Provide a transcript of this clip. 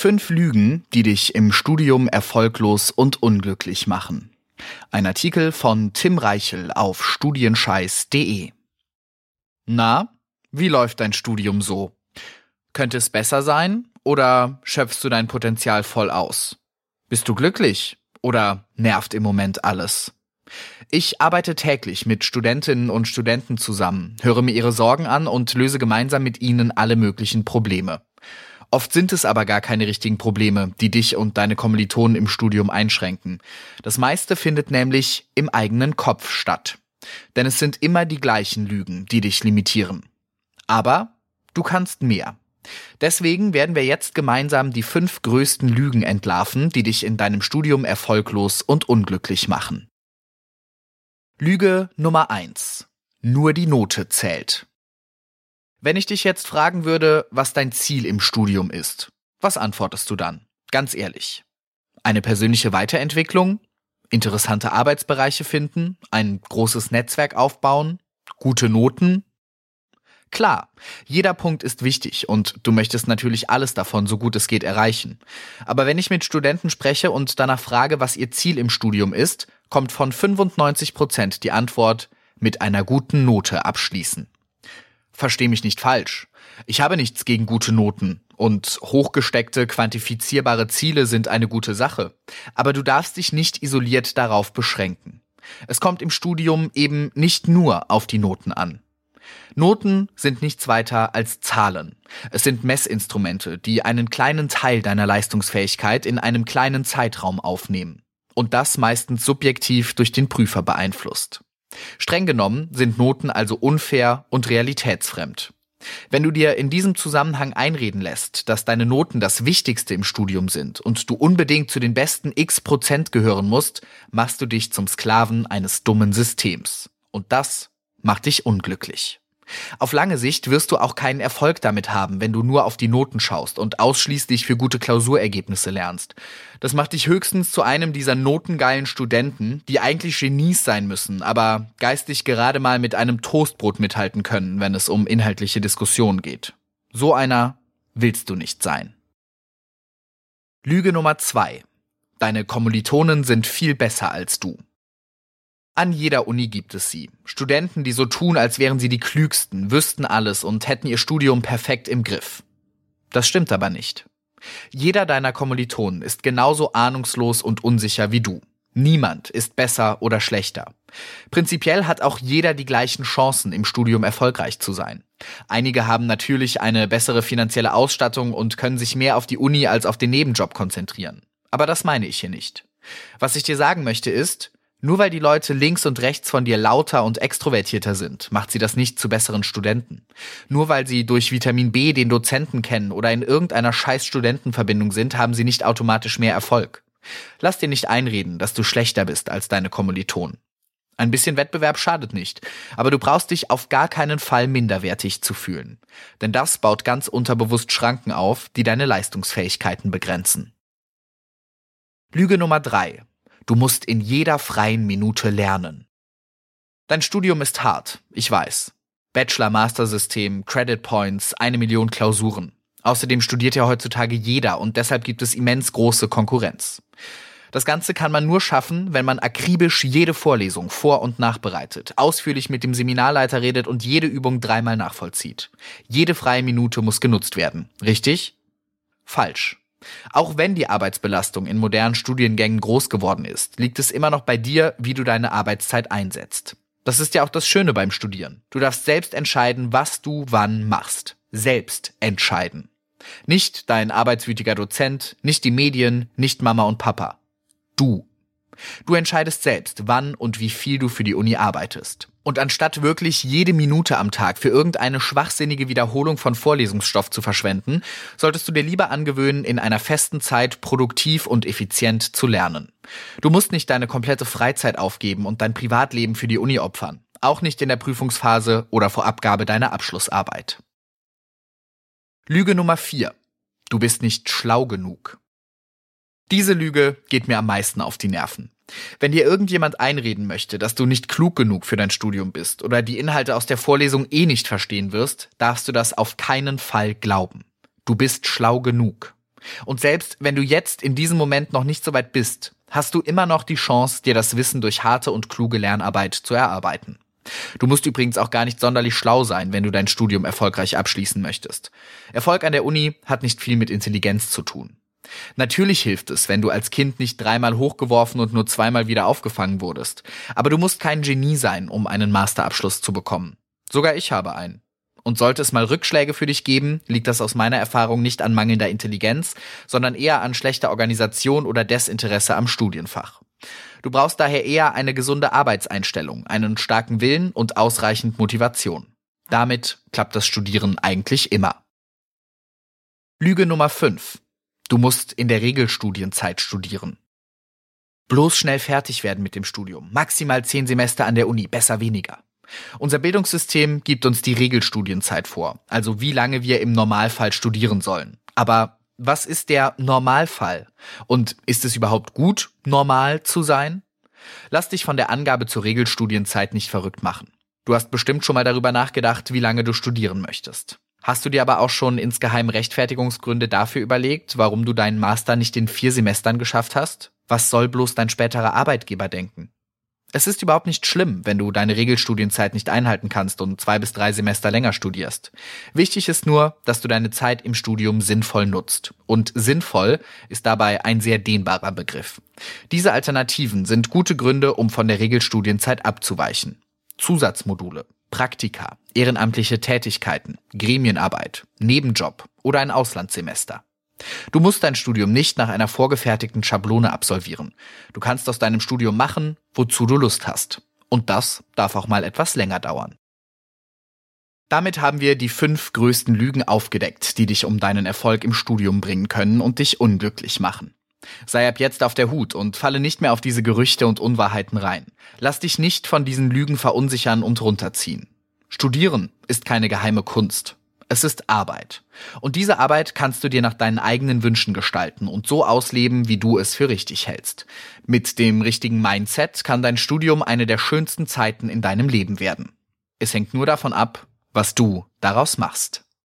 Fünf Lügen, die dich im Studium erfolglos und unglücklich machen. Ein Artikel von Tim Reichel auf studienscheiß.de. Na, wie läuft dein Studium so? Könnte es besser sein oder schöpfst du dein Potenzial voll aus? Bist du glücklich oder nervt im Moment alles? Ich arbeite täglich mit Studentinnen und Studenten zusammen, höre mir ihre Sorgen an und löse gemeinsam mit ihnen alle möglichen Probleme. Oft sind es aber gar keine richtigen Probleme, die dich und deine Kommilitonen im Studium einschränken. Das meiste findet nämlich im eigenen Kopf statt. Denn es sind immer die gleichen Lügen, die dich limitieren. Aber du kannst mehr. Deswegen werden wir jetzt gemeinsam die fünf größten Lügen entlarven, die dich in deinem Studium erfolglos und unglücklich machen. Lüge Nummer eins: Nur die Note zählt. Wenn ich dich jetzt fragen würde, was dein Ziel im Studium ist, was antwortest du dann? Ganz ehrlich. Eine persönliche Weiterentwicklung? Interessante Arbeitsbereiche finden? Ein großes Netzwerk aufbauen? Gute Noten? Klar, jeder Punkt ist wichtig und du möchtest natürlich alles davon so gut es geht erreichen. Aber wenn ich mit Studenten spreche und danach frage, was ihr Ziel im Studium ist, kommt von 95 Prozent die Antwort mit einer guten Note abschließen. Versteh mich nicht falsch. Ich habe nichts gegen gute Noten und hochgesteckte, quantifizierbare Ziele sind eine gute Sache. Aber du darfst dich nicht isoliert darauf beschränken. Es kommt im Studium eben nicht nur auf die Noten an. Noten sind nichts weiter als Zahlen. Es sind Messinstrumente, die einen kleinen Teil deiner Leistungsfähigkeit in einem kleinen Zeitraum aufnehmen. Und das meistens subjektiv durch den Prüfer beeinflusst. Streng genommen sind Noten also unfair und realitätsfremd. Wenn du dir in diesem Zusammenhang einreden lässt, dass deine Noten das Wichtigste im Studium sind und du unbedingt zu den besten x Prozent gehören musst, machst du dich zum Sklaven eines dummen Systems. Und das macht dich unglücklich. Auf lange Sicht wirst du auch keinen Erfolg damit haben, wenn du nur auf die Noten schaust und ausschließlich für gute Klausurergebnisse lernst. Das macht dich höchstens zu einem dieser notengeilen Studenten, die eigentlich Genies sein müssen, aber geistig gerade mal mit einem Toastbrot mithalten können, wenn es um inhaltliche Diskussionen geht. So einer willst du nicht sein. Lüge Nummer zwei: Deine Kommilitonen sind viel besser als du. An jeder Uni gibt es sie. Studenten, die so tun, als wären sie die klügsten, wüssten alles und hätten ihr Studium perfekt im Griff. Das stimmt aber nicht. Jeder deiner Kommilitonen ist genauso ahnungslos und unsicher wie du. Niemand ist besser oder schlechter. Prinzipiell hat auch jeder die gleichen Chancen, im Studium erfolgreich zu sein. Einige haben natürlich eine bessere finanzielle Ausstattung und können sich mehr auf die Uni als auf den Nebenjob konzentrieren. Aber das meine ich hier nicht. Was ich dir sagen möchte ist, nur weil die Leute links und rechts von dir lauter und extrovertierter sind, macht sie das nicht zu besseren Studenten. Nur weil sie durch Vitamin B den Dozenten kennen oder in irgendeiner scheiß Studentenverbindung sind, haben sie nicht automatisch mehr Erfolg. Lass dir nicht einreden, dass du schlechter bist als deine Kommilitonen. Ein bisschen Wettbewerb schadet nicht, aber du brauchst dich auf gar keinen Fall minderwertig zu fühlen. Denn das baut ganz unterbewusst Schranken auf, die deine Leistungsfähigkeiten begrenzen. Lüge Nummer drei: Du musst in jeder freien Minute lernen. Dein Studium ist hart, ich weiß. Bachelor-Master-System, Credit Points, eine Million Klausuren. Außerdem studiert ja heutzutage jeder und deshalb gibt es immens große Konkurrenz. Das Ganze kann man nur schaffen, wenn man akribisch jede Vorlesung vor- und nachbereitet, ausführlich mit dem Seminarleiter redet und jede Übung dreimal nachvollzieht. Jede freie Minute muss genutzt werden. Richtig? Falsch. Auch wenn die Arbeitsbelastung in modernen Studiengängen groß geworden ist, liegt es immer noch bei dir, wie du deine Arbeitszeit einsetzt. Das ist ja auch das Schöne beim Studieren. Du darfst selbst entscheiden, was du wann machst. Selbst entscheiden. Nicht dein arbeitswütiger Dozent, nicht die Medien, nicht Mama und Papa. Du. Du entscheidest selbst, wann und wie viel du für die Uni arbeitest. Und anstatt wirklich jede Minute am Tag für irgendeine schwachsinnige Wiederholung von Vorlesungsstoff zu verschwenden, solltest du dir lieber angewöhnen, in einer festen Zeit produktiv und effizient zu lernen. Du musst nicht deine komplette Freizeit aufgeben und dein Privatleben für die Uni opfern. Auch nicht in der Prüfungsphase oder vor Abgabe deiner Abschlussarbeit. Lüge Nummer 4. Du bist nicht schlau genug. Diese Lüge geht mir am meisten auf die Nerven. Wenn dir irgendjemand einreden möchte, dass du nicht klug genug für dein Studium bist oder die Inhalte aus der Vorlesung eh nicht verstehen wirst, darfst du das auf keinen Fall glauben. Du bist schlau genug. Und selbst wenn du jetzt in diesem Moment noch nicht so weit bist, hast du immer noch die Chance, dir das Wissen durch harte und kluge Lernarbeit zu erarbeiten. Du musst übrigens auch gar nicht sonderlich schlau sein, wenn du dein Studium erfolgreich abschließen möchtest. Erfolg an der Uni hat nicht viel mit Intelligenz zu tun. Natürlich hilft es, wenn du als Kind nicht dreimal hochgeworfen und nur zweimal wieder aufgefangen wurdest. Aber du musst kein Genie sein, um einen Masterabschluss zu bekommen. Sogar ich habe einen. Und sollte es mal Rückschläge für dich geben, liegt das aus meiner Erfahrung nicht an mangelnder Intelligenz, sondern eher an schlechter Organisation oder Desinteresse am Studienfach. Du brauchst daher eher eine gesunde Arbeitseinstellung, einen starken Willen und ausreichend Motivation. Damit klappt das Studieren eigentlich immer. Lüge Nummer 5. Du musst in der Regelstudienzeit studieren. Bloß schnell fertig werden mit dem Studium. Maximal zehn Semester an der Uni, besser weniger. Unser Bildungssystem gibt uns die Regelstudienzeit vor, also wie lange wir im Normalfall studieren sollen. Aber was ist der Normalfall? Und ist es überhaupt gut, normal zu sein? Lass dich von der Angabe zur Regelstudienzeit nicht verrückt machen. Du hast bestimmt schon mal darüber nachgedacht, wie lange du studieren möchtest. Hast du dir aber auch schon insgeheim Rechtfertigungsgründe dafür überlegt, warum du deinen Master nicht in vier Semestern geschafft hast? Was soll bloß dein späterer Arbeitgeber denken? Es ist überhaupt nicht schlimm, wenn du deine Regelstudienzeit nicht einhalten kannst und zwei bis drei Semester länger studierst. Wichtig ist nur, dass du deine Zeit im Studium sinnvoll nutzt. Und sinnvoll ist dabei ein sehr dehnbarer Begriff. Diese Alternativen sind gute Gründe, um von der Regelstudienzeit abzuweichen. Zusatzmodule, Praktika, ehrenamtliche Tätigkeiten, Gremienarbeit, Nebenjob oder ein Auslandssemester. Du musst dein Studium nicht nach einer vorgefertigten Schablone absolvieren. Du kannst aus deinem Studium machen, wozu du Lust hast. Und das darf auch mal etwas länger dauern. Damit haben wir die fünf größten Lügen aufgedeckt, die dich um deinen Erfolg im Studium bringen können und dich unglücklich machen. Sei ab jetzt auf der Hut und falle nicht mehr auf diese Gerüchte und Unwahrheiten rein. Lass dich nicht von diesen Lügen verunsichern und runterziehen. Studieren ist keine geheime Kunst. Es ist Arbeit. Und diese Arbeit kannst du dir nach deinen eigenen Wünschen gestalten und so ausleben, wie du es für richtig hältst. Mit dem richtigen Mindset kann dein Studium eine der schönsten Zeiten in deinem Leben werden. Es hängt nur davon ab, was du daraus machst.